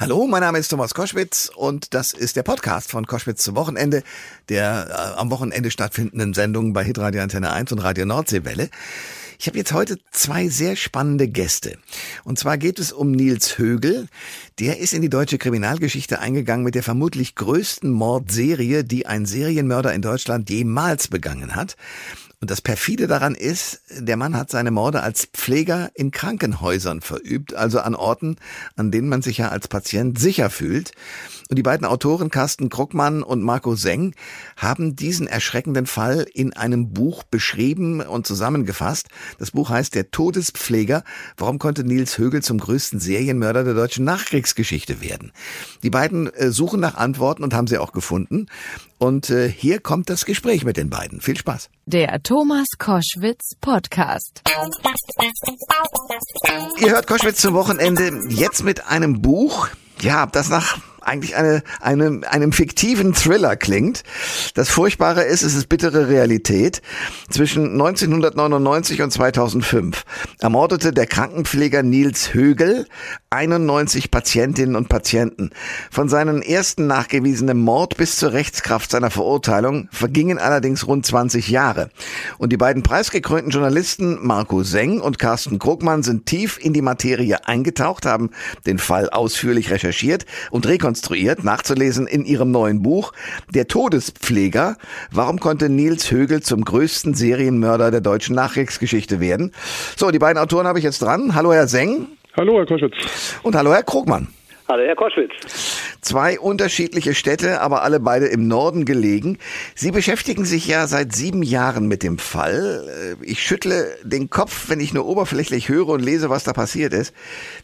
Hallo, mein Name ist Thomas Koschwitz und das ist der Podcast von Koschwitz zum Wochenende, der äh, am Wochenende stattfindenden Sendungen bei Hitradio Antenne 1 und Radio Nordseewelle. Ich habe jetzt heute zwei sehr spannende Gäste. Und zwar geht es um Nils Högel. Der ist in die deutsche Kriminalgeschichte eingegangen mit der vermutlich größten Mordserie, die ein Serienmörder in Deutschland jemals begangen hat. Und das perfide daran ist, der Mann hat seine Morde als Pfleger in Krankenhäusern verübt, also an Orten, an denen man sich ja als Patient sicher fühlt. Und die beiden Autoren Carsten Kruckmann und Marco Seng haben diesen erschreckenden Fall in einem Buch beschrieben und zusammengefasst. Das Buch heißt Der Todespfleger. Warum konnte Nils Högel zum größten Serienmörder der deutschen Nachkriegsgeschichte werden? Die beiden äh, suchen nach Antworten und haben sie auch gefunden. Und äh, hier kommt das Gespräch mit den beiden. Viel Spaß. Der Thomas Koschwitz Podcast. Ihr hört Koschwitz zum Wochenende jetzt mit einem Buch. Ja, das nach eigentlich eine, eine, einem fiktiven Thriller klingt. Das Furchtbare ist, es ist bittere Realität. Zwischen 1999 und 2005 ermordete der Krankenpfleger Nils Högel 91 Patientinnen und Patienten. Von seinem ersten nachgewiesenen Mord bis zur Rechtskraft seiner Verurteilung vergingen allerdings rund 20 Jahre. Und die beiden preisgekrönten Journalisten Marco Seng und Carsten Krugmann sind tief in die Materie eingetaucht, haben den Fall ausführlich recherchiert und rekonstruiert rekonstruiert, nachzulesen in ihrem neuen Buch Der Todespfleger. Warum konnte Nils Högel zum größten Serienmörder der deutschen Nachkriegsgeschichte werden? So, die beiden Autoren habe ich jetzt dran. Hallo Herr Seng. Hallo Herr Koschwitz. Und hallo Herr Krugmann. Hallo, Herr Koschwitz. Zwei unterschiedliche Städte, aber alle beide im Norden gelegen. Sie beschäftigen sich ja seit sieben Jahren mit dem Fall. Ich schüttle den Kopf, wenn ich nur oberflächlich höre und lese, was da passiert ist.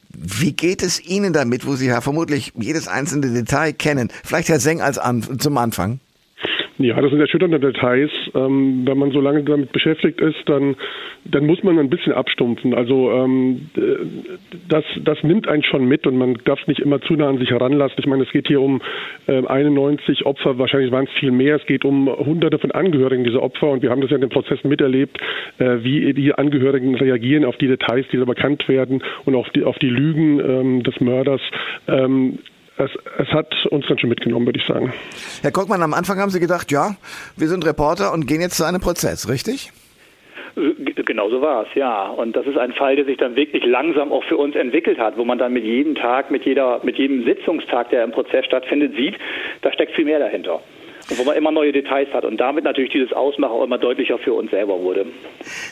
Wie geht es Ihnen damit, wo Sie ja vermutlich jedes einzelne Detail kennen? Vielleicht Herr Seng als an, zum Anfang. Ja, das sind erschütternde Details. Ähm, wenn man so lange damit beschäftigt ist, dann, dann muss man ein bisschen abstumpfen. Also ähm, das, das nimmt einen schon mit und man darf nicht immer zu nah an sich heranlassen. Ich meine, es geht hier um äh, 91 Opfer, wahrscheinlich waren es viel mehr. Es geht um hunderte von Angehörigen dieser Opfer und wir haben das ja in den Prozessen miterlebt, äh, wie die Angehörigen reagieren auf die Details, die da bekannt werden und auf die, auf die Lügen ähm, des Mörders. Ähm, es, es hat uns ganz schön mitgenommen, würde ich sagen. Herr Kockmann, am Anfang haben Sie gedacht, ja, wir sind Reporter und gehen jetzt zu einem Prozess, richtig? Genau so war es, ja. Und das ist ein Fall, der sich dann wirklich langsam auch für uns entwickelt hat, wo man dann mit jedem Tag, mit jeder, mit jedem Sitzungstag, der im Prozess stattfindet, sieht, da steckt viel mehr dahinter. Und wo man immer neue Details hat und damit natürlich dieses Ausmachen auch immer deutlicher für uns selber wurde.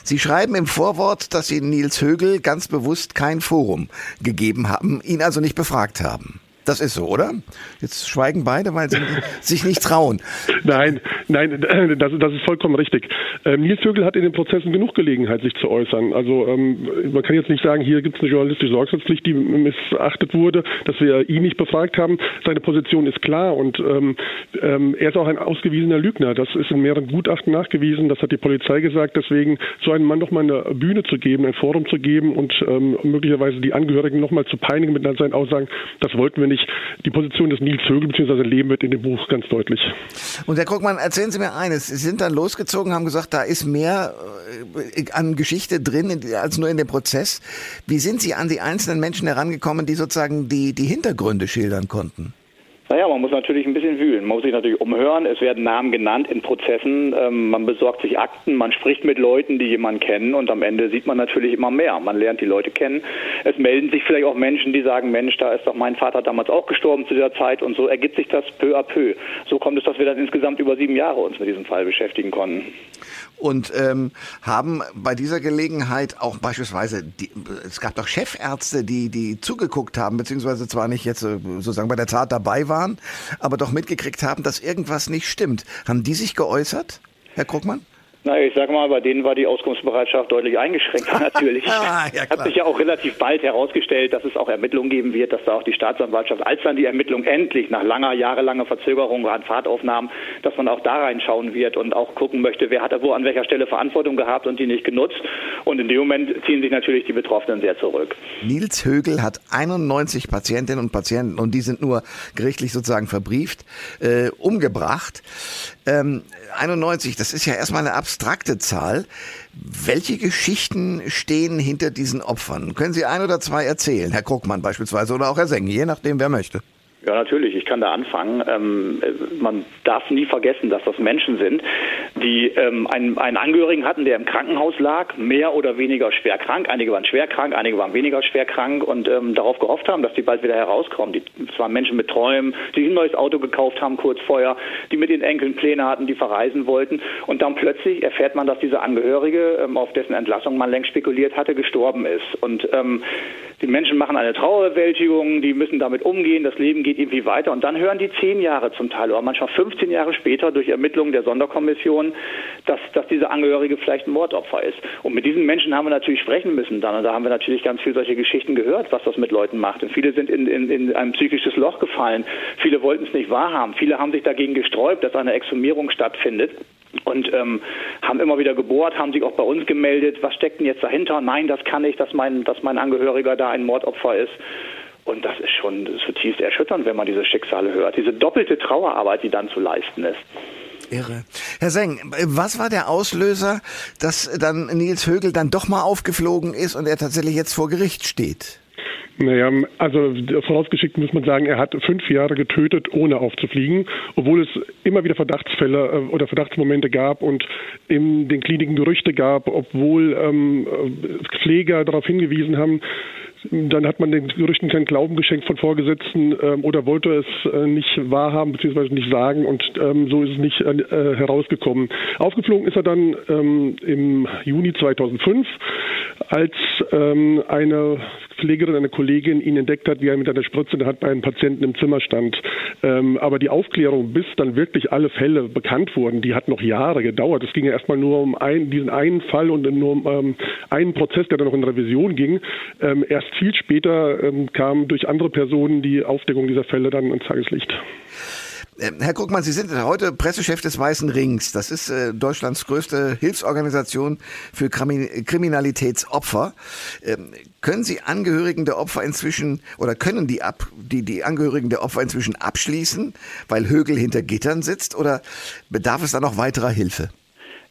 Sie schreiben im Vorwort, dass Sie Nils Högel ganz bewusst kein Forum gegeben haben, ihn also nicht befragt haben. Das ist so, oder? Jetzt schweigen beide, weil sie sich nicht trauen. Nein, nein, das, das ist vollkommen richtig. Ähm, Nils Vögel hat in den Prozessen genug Gelegenheit, sich zu äußern. Also ähm, man kann jetzt nicht sagen, hier gibt es eine journalistische Sorgfaltspflicht, die missachtet wurde, dass wir ihn nicht befragt haben. Seine Position ist klar und ähm, ähm, er ist auch ein ausgewiesener Lügner. Das ist in mehreren Gutachten nachgewiesen. Das hat die Polizei gesagt. Deswegen so einem Mann doch mal eine Bühne zu geben, ein Forum zu geben und ähm, möglicherweise die Angehörigen noch mal zu peinigen mit seinen Aussagen, das wollten wir nicht ich, die Position des Nils Högel bzw. Leben wird in dem Buch ganz deutlich. Und Herr Krugmann, erzählen Sie mir eines. Sie sind dann losgezogen, haben gesagt, da ist mehr äh, an Geschichte drin als nur in dem Prozess. Wie sind Sie an die einzelnen Menschen herangekommen, die sozusagen die, die Hintergründe schildern konnten? Naja, man muss natürlich ein bisschen wühlen. Man muss sich natürlich umhören. Es werden Namen genannt in Prozessen. Ähm, man besorgt sich Akten. Man spricht mit Leuten, die jemanden kennen. Und am Ende sieht man natürlich immer mehr. Man lernt die Leute kennen. Es melden sich vielleicht auch Menschen, die sagen, Mensch, da ist doch mein Vater damals auch gestorben zu dieser Zeit. Und so ergibt sich das peu à peu. So kommt es, dass wir dann insgesamt über sieben Jahre uns mit diesem Fall beschäftigen konnten und ähm, haben bei dieser Gelegenheit auch beispielsweise, die, es gab doch Chefärzte, die, die zugeguckt haben, beziehungsweise zwar nicht jetzt äh, sozusagen bei der Tat dabei waren, aber doch mitgekriegt haben, dass irgendwas nicht stimmt. Haben die sich geäußert, Herr Krugmann? Na, ich sage mal, bei denen war die Auskunftsbereitschaft deutlich eingeschränkt natürlich. ah, ja, Hat sich ja auch relativ bald herausgestellt, dass es auch Ermittlungen geben wird, dass da auch die Staatsanwaltschaft, als dann die Ermittlung endlich nach langer, jahrelanger Verzögerung an Fahrt aufnahm, dass man auch da reinschauen wird und auch gucken möchte, wer hat da wo an welcher Stelle Verantwortung gehabt und die nicht genutzt. Und in dem Moment ziehen sich natürlich die Betroffenen sehr zurück. Nils Högel hat 91 Patientinnen und Patienten und die sind nur gerichtlich sozusagen verbrieft, äh, umgebracht. Ähm, 91, das ist ja erstmal eine abstrakte Zahl. Welche Geschichten stehen hinter diesen Opfern? Können Sie ein oder zwei erzählen? Herr Krugmann beispielsweise oder auch Herr Senge, je nachdem, wer möchte. Ja, natürlich. Ich kann da anfangen. Ähm, man darf nie vergessen, dass das Menschen sind, die ähm, einen, einen Angehörigen hatten, der im Krankenhaus lag, mehr oder weniger schwer krank. Einige waren schwer krank, einige waren weniger schwer krank und ähm, darauf gehofft haben, dass die bald wieder herauskommen. Die, es waren Menschen mit Träumen, die ein neues Auto gekauft haben kurz vorher, die mit den Enkeln Pläne hatten, die verreisen wollten. Und dann plötzlich erfährt man, dass dieser Angehörige, ähm, auf dessen Entlassung man längst spekuliert hatte, gestorben ist. Und ähm, die Menschen machen eine Trauerbewältigung, die müssen damit umgehen, das Leben geht irgendwie weiter. Und dann hören die zehn Jahre zum Teil oder manchmal 15 Jahre später durch Ermittlungen der Sonderkommission, dass, dass dieser Angehörige vielleicht ein Mordopfer ist. Und mit diesen Menschen haben wir natürlich sprechen müssen dann. Und da haben wir natürlich ganz viele solche Geschichten gehört, was das mit Leuten macht. Und viele sind in, in, in ein psychisches Loch gefallen. Viele wollten es nicht wahrhaben. Viele haben sich dagegen gesträubt, dass eine Exhumierung stattfindet und ähm, haben immer wieder gebohrt, haben sich auch bei uns gemeldet, was steckt denn jetzt dahinter? Nein, das kann nicht, dass mein, dass mein Angehöriger da ein Mordopfer ist. Und das ist schon zutiefst erschütternd, wenn man diese Schicksale hört. Diese doppelte Trauerarbeit, die dann zu leisten ist. Irre. Herr Seng, was war der Auslöser, dass dann Nils Högel dann doch mal aufgeflogen ist und er tatsächlich jetzt vor Gericht steht? Naja, also vorausgeschickt muss man sagen, er hat fünf Jahre getötet, ohne aufzufliegen, obwohl es immer wieder Verdachtsfälle äh, oder Verdachtsmomente gab und in den Kliniken Gerüchte gab, obwohl ähm, Pfleger darauf hingewiesen haben, dann hat man den Gerüchten keinen Glauben geschenkt von Vorgesetzten ähm, oder wollte es äh, nicht wahrhaben bzw. nicht sagen und ähm, so ist es nicht äh, herausgekommen. Aufgeflogen ist er dann ähm, im Juni 2005, als ähm, eine Pflegerin, eine Kollegin ihn entdeckt hat, wie er mit einer Spritze in der bei einem Patienten im Zimmer stand. Ähm, aber die Aufklärung, bis dann wirklich alle Fälle bekannt wurden, die hat noch Jahre gedauert. Es ging ja erstmal nur um einen, diesen einen Fall und nur um ähm, einen Prozess, der dann noch in Revision ging. Ähm, erst viel später ähm, kam durch andere Personen die Aufdeckung dieser Fälle dann ans Tageslicht. Ähm, Herr Guckmann, Sie sind heute Pressechef des Weißen Rings. Das ist äh, Deutschlands größte Hilfsorganisation für Kriminalitätsopfer. Ähm, können Sie Angehörigen der Opfer inzwischen oder können die, ab, die, die Angehörigen der Opfer inzwischen abschließen, weil Högel hinter Gittern sitzt oder bedarf es da noch weiterer Hilfe?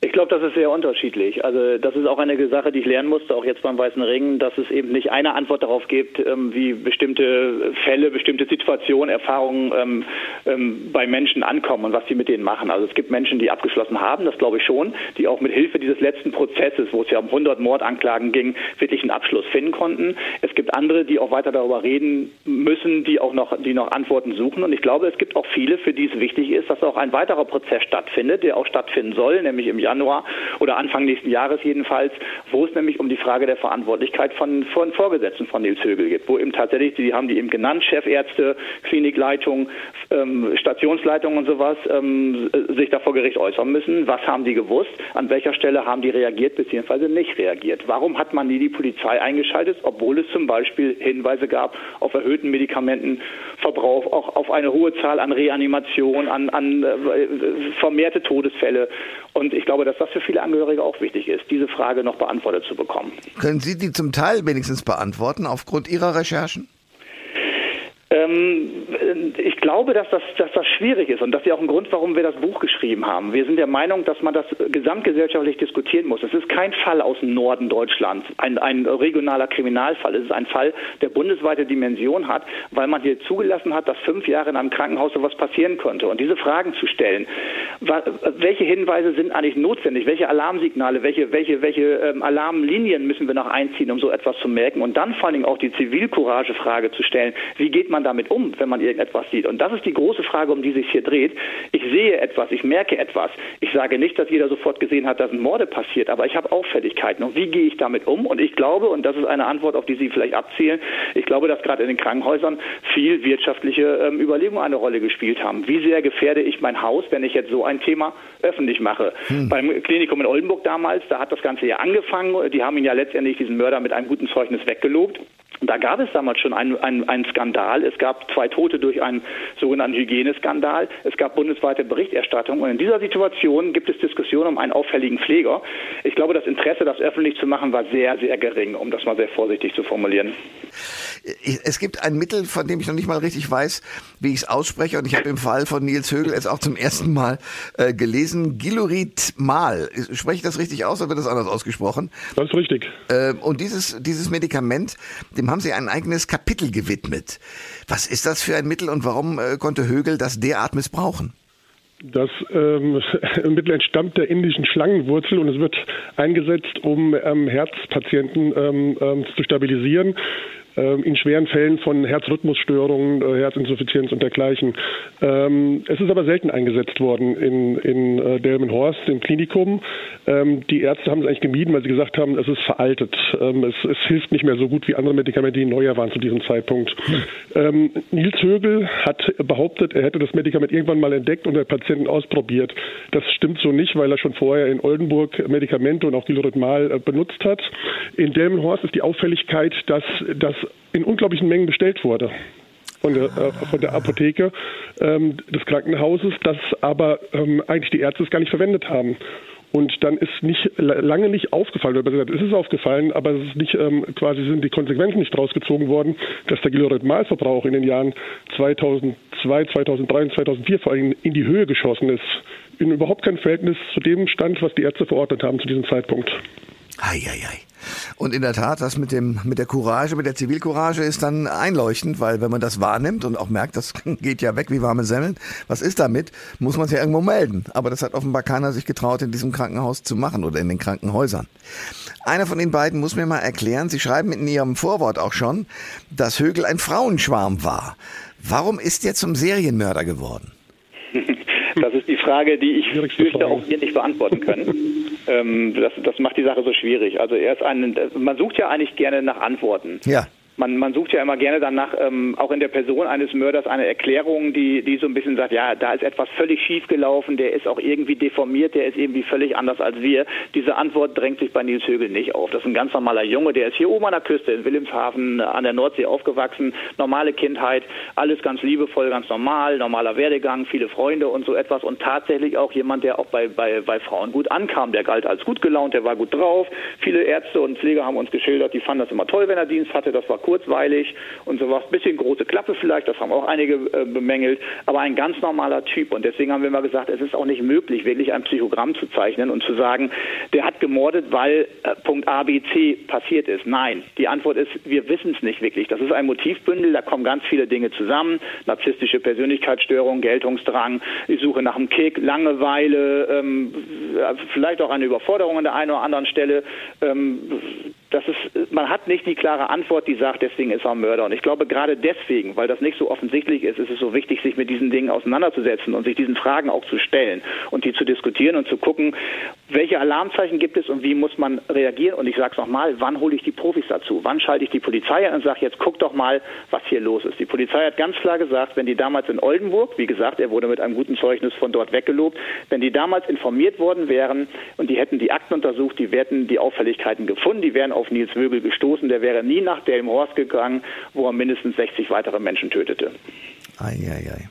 Ich glaube, das ist sehr unterschiedlich. Also das ist auch eine Sache, die ich lernen musste, auch jetzt beim Weißen Ring, dass es eben nicht eine Antwort darauf gibt, ähm, wie bestimmte Fälle, bestimmte Situationen, Erfahrungen ähm, ähm, bei Menschen ankommen und was sie mit denen machen. Also es gibt Menschen, die abgeschlossen haben, das glaube ich schon, die auch mit Hilfe dieses letzten Prozesses, wo es ja um 100 Mordanklagen ging, wirklich einen Abschluss finden konnten. Es gibt andere, die auch weiter darüber reden müssen, die auch noch, die noch Antworten suchen. Und ich glaube, es gibt auch viele, für die es wichtig ist, dass auch ein weiterer Prozess stattfindet, der auch stattfinden soll, nämlich im Jahr Januar oder Anfang nächsten Jahres jedenfalls, wo es nämlich um die Frage der Verantwortlichkeit von, von Vorgesetzten von Nils Högel geht, wo eben tatsächlich, die haben die eben genannt, Chefärzte, Klinikleitung, ähm, Stationsleitung und sowas, ähm, sich da vor Gericht äußern müssen. Was haben die gewusst? An welcher Stelle haben die reagiert bzw. nicht reagiert? Warum hat man nie die Polizei eingeschaltet, obwohl es zum Beispiel Hinweise gab auf erhöhten Medikamentenverbrauch, auch auf eine hohe Zahl an Reanimation, an, an äh, vermehrte Todesfälle. Und ich glaube, glaube, dass das für viele Angehörige auch wichtig ist, diese Frage noch beantwortet zu bekommen. Können Sie die zum Teil wenigstens beantworten aufgrund Ihrer Recherchen? Ähm, ich glaube, dass das, dass das schwierig ist und das ist ja auch ein Grund, warum wir das Buch geschrieben haben. Wir sind der Meinung, dass man das gesamtgesellschaftlich diskutieren muss. Es ist kein Fall aus dem Norden Deutschlands, ein, ein regionaler Kriminalfall. Es ist ein Fall, der bundesweite Dimension hat, weil man hier zugelassen hat, dass fünf Jahre in einem Krankenhaus sowas passieren könnte. Und diese Fragen zu stellen, welche Hinweise sind eigentlich notwendig? Welche Alarmsignale, welche, welche, welche ähm, Alarmlinien müssen wir noch einziehen, um so etwas zu merken? Und dann vor Dingen auch die Zivilcourage-Frage zu stellen. Wie geht man damit um, wenn man irgendetwas sieht? Und das ist die große Frage, um die sich hier dreht. Ich sehe etwas, ich merke etwas. Ich sage nicht, dass jeder sofort gesehen hat, dass ein Morde passiert, aber ich habe Auffälligkeiten. Und wie gehe ich damit um? Und ich glaube, und das ist eine Antwort, auf die Sie vielleicht abzielen, ich glaube, dass gerade in den Krankenhäusern viel wirtschaftliche ähm, Überlegungen eine Rolle gespielt haben. Wie sehr gefährde ich mein Haus, wenn ich jetzt so ein Thema öffentlich mache? Hm. Beim Klinikum in Oldenburg damals, da hat das Ganze ja angefangen. Die haben ihn ja letztendlich diesen Mörder mit einem guten Zeugnis weggelobt. Da gab es damals schon einen, einen, einen Skandal. Es gab zwei Tote durch einen sogenannten Hygieneskandal. Es gab bundesweite Berichterstattung. Und in dieser Situation gibt es Diskussionen um einen auffälligen Pfleger. Ich glaube, das Interesse, das öffentlich zu machen, war sehr, sehr gering, um das mal sehr vorsichtig zu formulieren. Es gibt ein Mittel, von dem ich noch nicht mal richtig weiß, wie ich es ausspreche. Und ich habe im Fall von Nils Högel es auch zum ersten Mal äh, gelesen. Gilurit Mal. Spreche ich das richtig aus oder wird das anders ausgesprochen? Das ist richtig. Äh, und dieses, dieses Medikament, dem haben Sie ein eigenes Kapitel gewidmet. Was ist das für ein Mittel und warum äh, konnte Högel das derart missbrauchen? Das ähm, Mittel entstammt der indischen Schlangenwurzel und es wird eingesetzt, um ähm, Herzpatienten ähm, ähm, zu stabilisieren. Ähm, in schweren Fällen von Herzrhythmusstörungen, äh, Herzinsuffizienz und dergleichen. Ähm, es ist aber selten eingesetzt worden in, in äh, Delmenhorst im Klinikum. Ähm, die Ärzte haben es eigentlich gemieden, weil sie gesagt haben, es ist veraltet. Es, es, hilft nicht mehr so gut wie andere Medikamente, die neuer waren zu diesem Zeitpunkt. Hm. Nils Högel hat behauptet, er hätte das Medikament irgendwann mal entdeckt und bei Patienten ausprobiert. Das stimmt so nicht, weil er schon vorher in Oldenburg Medikamente und auch Dilorhythmal äh, benutzt hat. In Delmenhorst ist die Auffälligkeit, dass das in unglaublichen Mengen bestellt wurde von der, äh, von der Apotheke ähm, des Krankenhauses, das aber ähm, eigentlich die Ärzte es gar nicht verwendet haben. Und dann ist nicht lange nicht aufgefallen, oder gesagt, es ist aufgefallen, aber es ist nicht ähm, quasi sind die Konsequenzen nicht draus gezogen worden, dass der Gilorhythmalverbrauch in den Jahren 2002, 2003 und 2004 vor allem in die Höhe geschossen ist. In überhaupt kein Verhältnis zu dem Stand, was die Ärzte verordnet haben zu diesem Zeitpunkt. Ei, ei, ei. Und in der Tat, das mit dem, mit der Courage, mit der Zivilcourage ist dann einleuchtend, weil wenn man das wahrnimmt und auch merkt, das geht ja weg wie warme Semmeln, was ist damit, muss man es ja irgendwo melden. Aber das hat offenbar keiner sich getraut, in diesem Krankenhaus zu machen oder in den Krankenhäusern. Einer von den beiden muss mir mal erklären, Sie schreiben in Ihrem Vorwort auch schon, dass Högel ein Frauenschwarm war. Warum ist er zum Serienmörder geworden? Das ist die Frage, die ich fürchte auch hier nicht beantworten können. Ähm, das, das macht die Sache so schwierig. Also er ist ein, man sucht ja eigentlich gerne nach Antworten. Ja man, man sucht ja immer gerne danach, ähm, auch in der Person eines Mörders, eine Erklärung, die, die so ein bisschen sagt, ja, da ist etwas völlig schief gelaufen, der ist auch irgendwie deformiert, der ist irgendwie völlig anders als wir. Diese Antwort drängt sich bei Nils Högel nicht auf. Das ist ein ganz normaler Junge, der ist hier oben an der Küste in Wilhelmshaven an der Nordsee aufgewachsen, normale Kindheit, alles ganz liebevoll, ganz normal, normaler Werdegang, viele Freunde und so etwas und tatsächlich auch jemand, der auch bei, bei, bei Frauen gut ankam. Der galt als gut gelaunt, der war gut drauf. Viele Ärzte und Pfleger haben uns geschildert, die fanden das immer toll, wenn er Dienst hatte, das war kurzweilig und sowas. Bisschen große Klappe vielleicht, das haben auch einige äh, bemängelt, aber ein ganz normaler Typ. Und deswegen haben wir mal gesagt, es ist auch nicht möglich, wirklich ein Psychogramm zu zeichnen und zu sagen, der hat gemordet, weil äh, Punkt A, B, C passiert ist. Nein, die Antwort ist, wir wissen es nicht wirklich. Das ist ein Motivbündel, da kommen ganz viele Dinge zusammen. Narzisstische Persönlichkeitsstörung, Geltungsdrang, die Suche nach einem Kick, Langeweile, ähm, vielleicht auch eine Überforderung an der einen oder anderen Stelle. Ähm, das ist, man hat nicht die klare Antwort, die sagt, deswegen ist er Mörder. Und ich glaube, gerade deswegen, weil das nicht so offensichtlich ist, ist es so wichtig, sich mit diesen Dingen auseinanderzusetzen und sich diesen Fragen auch zu stellen und die zu diskutieren und zu gucken, welche Alarmzeichen gibt es und wie muss man reagieren. Und ich sage es nochmal, wann hole ich die Profis dazu? Wann schalte ich die Polizei an und sage, jetzt guck doch mal, was hier los ist. Die Polizei hat ganz klar gesagt, wenn die damals in Oldenburg, wie gesagt, er wurde mit einem guten Zeugnis von dort weggelobt, wenn die damals informiert worden wären und die hätten die Akten untersucht, die hätten die Auffälligkeiten gefunden, die wären auf Nils Wögel gestoßen. Der wäre nie nach Delmenhorst gegangen, wo er mindestens 60 weitere Menschen tötete. Eieiei.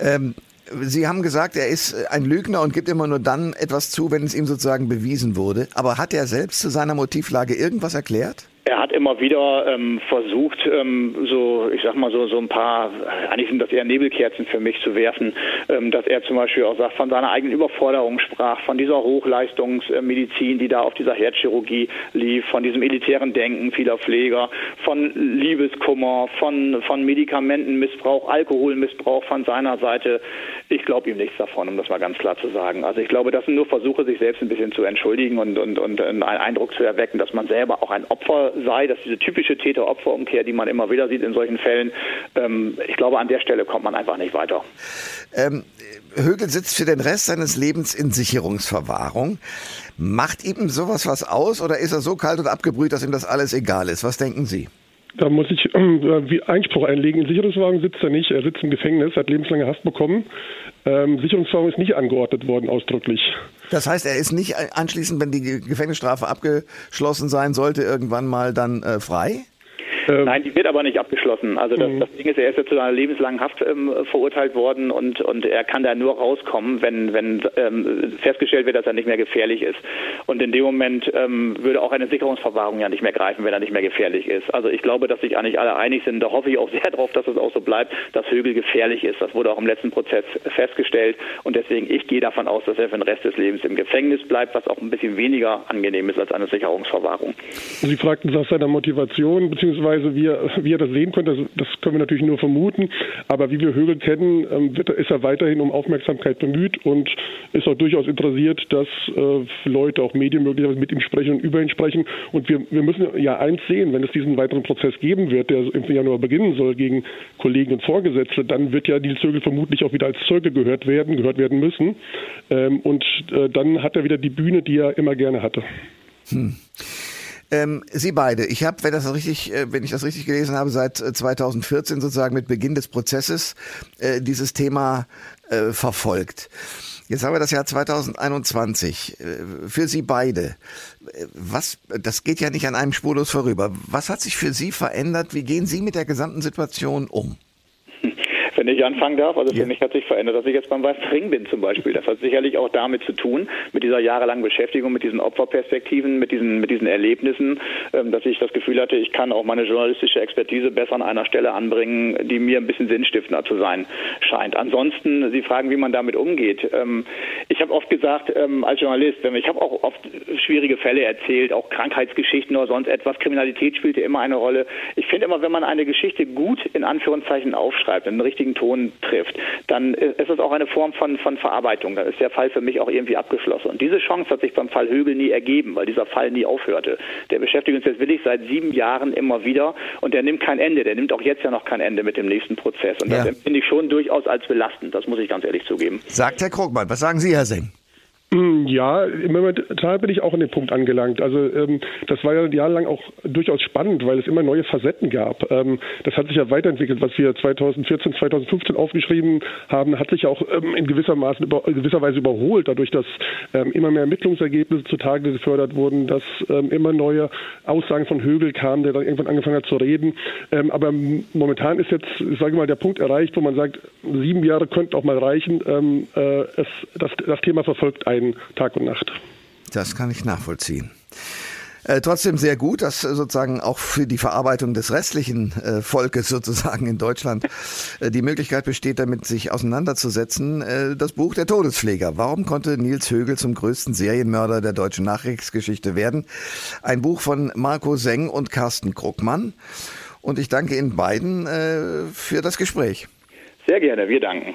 Ähm, Sie haben gesagt, er ist ein Lügner und gibt immer nur dann etwas zu, wenn es ihm sozusagen bewiesen wurde. Aber hat er selbst zu seiner Motivlage irgendwas erklärt? Er immer wieder ähm, versucht, ähm, so, ich sag mal so, so ein paar, eigentlich sind das eher Nebelkerzen für mich zu werfen, ähm, dass er zum Beispiel auch sagt, von seiner eigenen Überforderung sprach, von dieser Hochleistungsmedizin, die da auf dieser Herzchirurgie lief, von diesem elitären Denken vieler Pfleger, von Liebeskummer, von, von Medikamentenmissbrauch, Alkoholmissbrauch von seiner Seite. Ich glaube ihm nichts davon, um das mal ganz klar zu sagen. Also ich glaube, das sind nur Versuche, sich selbst ein bisschen zu entschuldigen und, und, und einen Eindruck zu erwecken, dass man selber auch ein Opfer sei, dass diese typische Täter-Opfer-Umkehr, die man immer wieder sieht in solchen Fällen, ähm, ich glaube, an der Stelle kommt man einfach nicht weiter. Ähm, Högel sitzt für den Rest seines Lebens in Sicherungsverwahrung. Macht ihm sowas was aus oder ist er so kalt und abgebrüht, dass ihm das alles egal ist? Was denken Sie? Da muss ich äh, Einspruch einlegen. In Sicherungsverwahrung sitzt er nicht. Er sitzt im Gefängnis, hat lebenslange Haft bekommen. Ähm, Sicherungsverwahrung ist nicht angeordnet worden, ausdrücklich. Das heißt, er ist nicht anschließend, wenn die Gefängnisstrafe abgeschlossen sein sollte, irgendwann mal dann äh, frei? Ähm, Nein, die wird aber nicht abgeschlossen. Also das, mhm. das Ding ist, er ist ja zu einer lebenslangen Haft ähm, verurteilt worden und, und er kann da nur rauskommen, wenn, wenn ähm, festgestellt wird, dass er nicht mehr gefährlich ist. Und in dem Moment ähm, würde auch eine Sicherungsverwahrung ja nicht mehr greifen, wenn er nicht mehr gefährlich ist. Also ich glaube, dass sich eigentlich alle einig sind. Da hoffe ich auch sehr darauf, dass es auch so bleibt, dass Högel gefährlich ist. Das wurde auch im letzten Prozess festgestellt. Und deswegen, ich gehe davon aus, dass er für den Rest des Lebens im Gefängnis bleibt, was auch ein bisschen weniger angenehm ist als eine Sicherungsverwahrung. Sie fragten nach seiner Motivation, beziehungsweise wie er, wie er das sehen könnte. Das, das können wir natürlich nur vermuten. Aber wie wir Högel kennen, ähm, wird, ist er weiterhin um Aufmerksamkeit bemüht und ist auch durchaus interessiert, dass äh, Leute, auch Medien möglicherweise mit ihm sprechen und über ihn sprechen. Und wir, wir müssen ja eins sehen, wenn es diesen weiteren Prozess geben wird, der im Januar beginnen soll gegen Kollegen und Vorgesetzte, dann wird ja Nils Högel vermutlich auch wieder als Zeuge gehört werden, gehört werden müssen. Ähm, und äh, dann hat er wieder die Bühne, die er immer gerne hatte. Hm. Ähm, Sie beide, ich habe, wenn das richtig, äh, wenn ich das richtig gelesen habe, seit 2014 äh, sozusagen mit Beginn des Prozesses äh, dieses Thema äh, verfolgt. Jetzt haben wir das Jahr 2021. Äh, für Sie beide, was, das geht ja nicht an einem spurlos vorüber. Was hat sich für Sie verändert? Wie gehen Sie mit der gesamten Situation um? Wenn ich anfangen darf, also für ja. mich hat sich verändert, dass ich jetzt beim Weißring bin zum Beispiel. Das hat sicherlich auch damit zu tun, mit dieser jahrelangen Beschäftigung, mit diesen Opferperspektiven, mit diesen, mit diesen Erlebnissen, ähm, dass ich das Gefühl hatte, ich kann auch meine journalistische Expertise besser an einer Stelle anbringen, die mir ein bisschen sinnstiftender zu sein scheint. Ansonsten, Sie fragen, wie man damit umgeht. Ähm, ich habe oft gesagt, ähm, als Journalist, ich habe auch oft schwierige Fälle erzählt, auch Krankheitsgeschichten oder sonst etwas. Kriminalität spielte immer eine Rolle. Ich finde immer, wenn man eine Geschichte gut in Anführungszeichen aufschreibt, einen richtigen richtigen Ton trifft, dann ist es auch eine Form von, von Verarbeitung. Dann ist der Fall für mich auch irgendwie abgeschlossen. Und diese Chance hat sich beim Fall Högel nie ergeben, weil dieser Fall nie aufhörte. Der beschäftigt uns jetzt wirklich seit sieben Jahren immer wieder und der nimmt kein Ende. Der nimmt auch jetzt ja noch kein Ende mit dem nächsten Prozess. Und das empfinde ich schon durchaus als belastend. Das muss ich ganz ehrlich zugeben. Sagt Herr Krogmann. Was sagen Sie, Herr Seng? Hm, ja, momentan bin ich auch an dem Punkt angelangt. Also ähm, das war ja jahrelang auch durchaus spannend, weil es immer neue Facetten gab. Ähm, das hat sich ja weiterentwickelt. Was wir 2014, 2015 aufgeschrieben haben, hat sich ja auch ähm, in gewisser Maßen über, gewisser Weise überholt, dadurch, dass ähm, immer mehr Ermittlungsergebnisse zutage gefördert wurden, dass ähm, immer neue Aussagen von Högel kamen, der dann irgendwann angefangen hat zu reden. Ähm, aber momentan ist jetzt, ich mal, der Punkt erreicht, wo man sagt, sieben Jahre könnten auch mal reichen. Äh, es, das, das Thema verfolgt einen beiden Tag und Nacht. Das kann ich nachvollziehen. Äh, trotzdem sehr gut, dass sozusagen auch für die Verarbeitung des restlichen äh, Volkes sozusagen in Deutschland äh, die Möglichkeit besteht, damit sich auseinanderzusetzen. Äh, das Buch Der Todespfleger. Warum konnte Nils Högel zum größten Serienmörder der deutschen Nachkriegsgeschichte werden? Ein Buch von Marco Seng und Carsten Kruckmann. Und ich danke Ihnen beiden äh, für das Gespräch. Sehr gerne, wir danken.